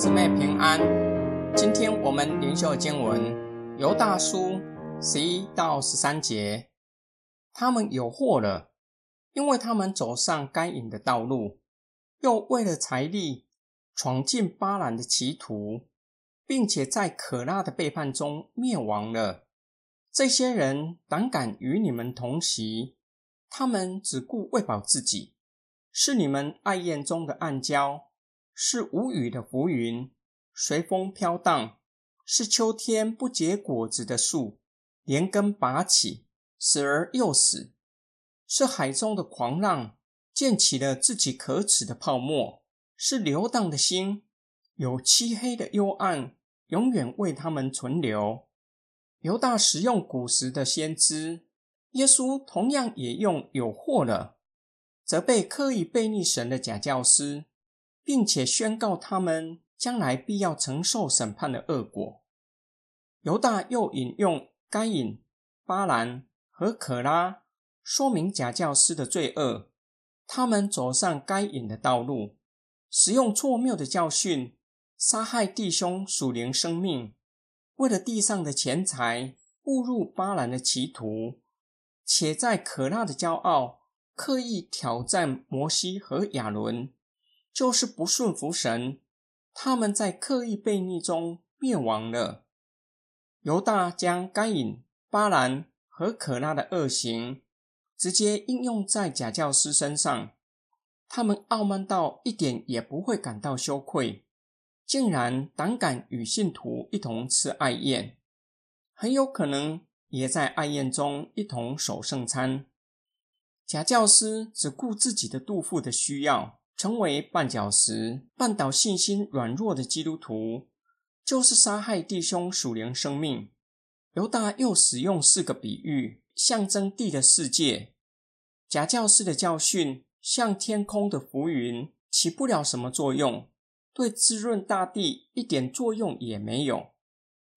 姊妹平安。今天我们灵修经文犹大书十一到十三节。他们有祸了，因为他们走上该隐的道路，又为了财力闯进巴兰的歧途，并且在可拉的背叛中灭亡了。这些人胆敢与你们同席，他们只顾喂饱自己，是你们爱宴中的暗礁。是无雨的浮云，随风飘荡；是秋天不结果子的树，连根拔起，死而又死；是海中的狂浪，溅起了自己可耻的泡沫；是流荡的心，有漆黑的幽暗，永远为他们存留。犹大使用古时的先知，耶稣同样也用有祸了，责备刻意背逆神的假教师。并且宣告他们将来必要承受审判的恶果。犹大又引用该隐、巴兰和可拉，说明假教师的罪恶。他们走上该隐的道路，使用错谬的教训，杀害弟兄属灵生命，为了地上的钱财，误入巴兰的歧途，且在可拉的骄傲，刻意挑战摩西和亚伦。就是不顺服神，他们在刻意悖逆中灭亡了。犹大将该隐、巴兰和可拉的恶行直接应用在假教师身上，他们傲慢到一点也不会感到羞愧，竟然胆敢与信徒一同吃爱宴，很有可能也在爱宴中一同守圣餐。假教师只顾自己的肚腹的需要。成为绊脚石，绊倒信心软弱的基督徒，就是杀害弟兄属灵生命。犹大又使用四个比喻，象征地的世界。假教师的教训像天空的浮云，起不了什么作用，对滋润大地一点作用也没有。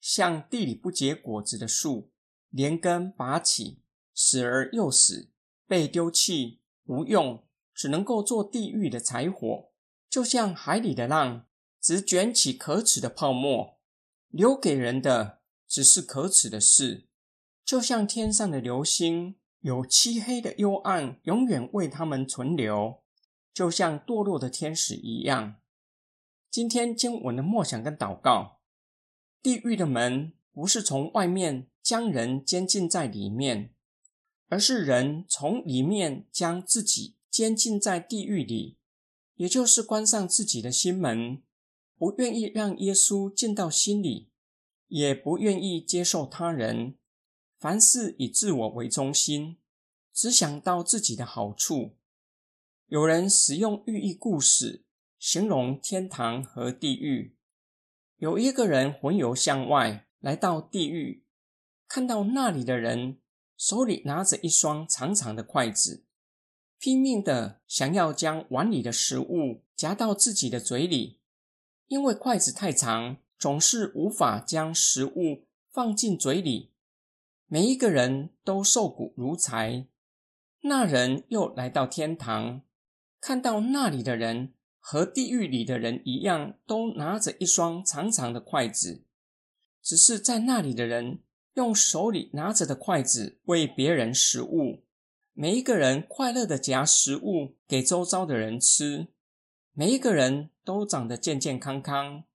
像地里不结果子的树，连根拔起，死而又死，被丢弃，无用。只能够做地狱的柴火，就像海里的浪，只卷起可耻的泡沫，留给人的只是可耻的事；就像天上的流星，有漆黑的幽暗，永远为他们存留；就像堕落的天使一样。今天经文的默想跟祷告，地狱的门不是从外面将人监禁在里面，而是人从里面将自己。监禁在地狱里，也就是关上自己的心门，不愿意让耶稣进到心里，也不愿意接受他人。凡事以自我为中心，只想到自己的好处。有人使用寓意故事形容天堂和地狱。有一个人魂游向外，来到地狱，看到那里的人手里拿着一双长长的筷子。拼命的想要将碗里的食物夹到自己的嘴里，因为筷子太长，总是无法将食物放进嘴里。每一个人都瘦骨如柴。那人又来到天堂，看到那里的人和地狱里的人一样，都拿着一双长长的筷子，只是在那里的人用手里拿着的筷子喂别人食物。每一个人快乐的夹食物给周遭的人吃，每一个人都长得健健康康，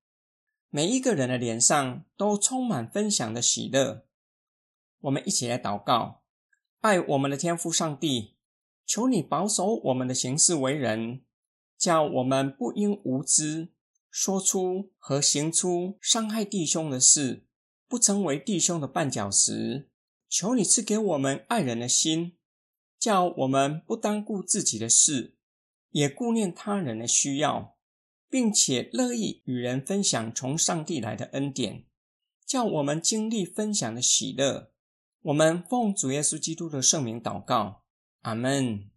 每一个人的脸上都充满分享的喜乐。我们一起来祷告：爱我们的天父上帝，求你保守我们的行事为人，叫我们不因无知说出和行出伤害弟兄的事，不成为弟兄的绊脚石。求你赐给我们爱人的心。叫我们不单顾自己的事，也顾念他人的需要，并且乐意与人分享从上帝来的恩典，叫我们经历分享的喜乐。我们奉主耶稣基督的圣名祷告，阿门。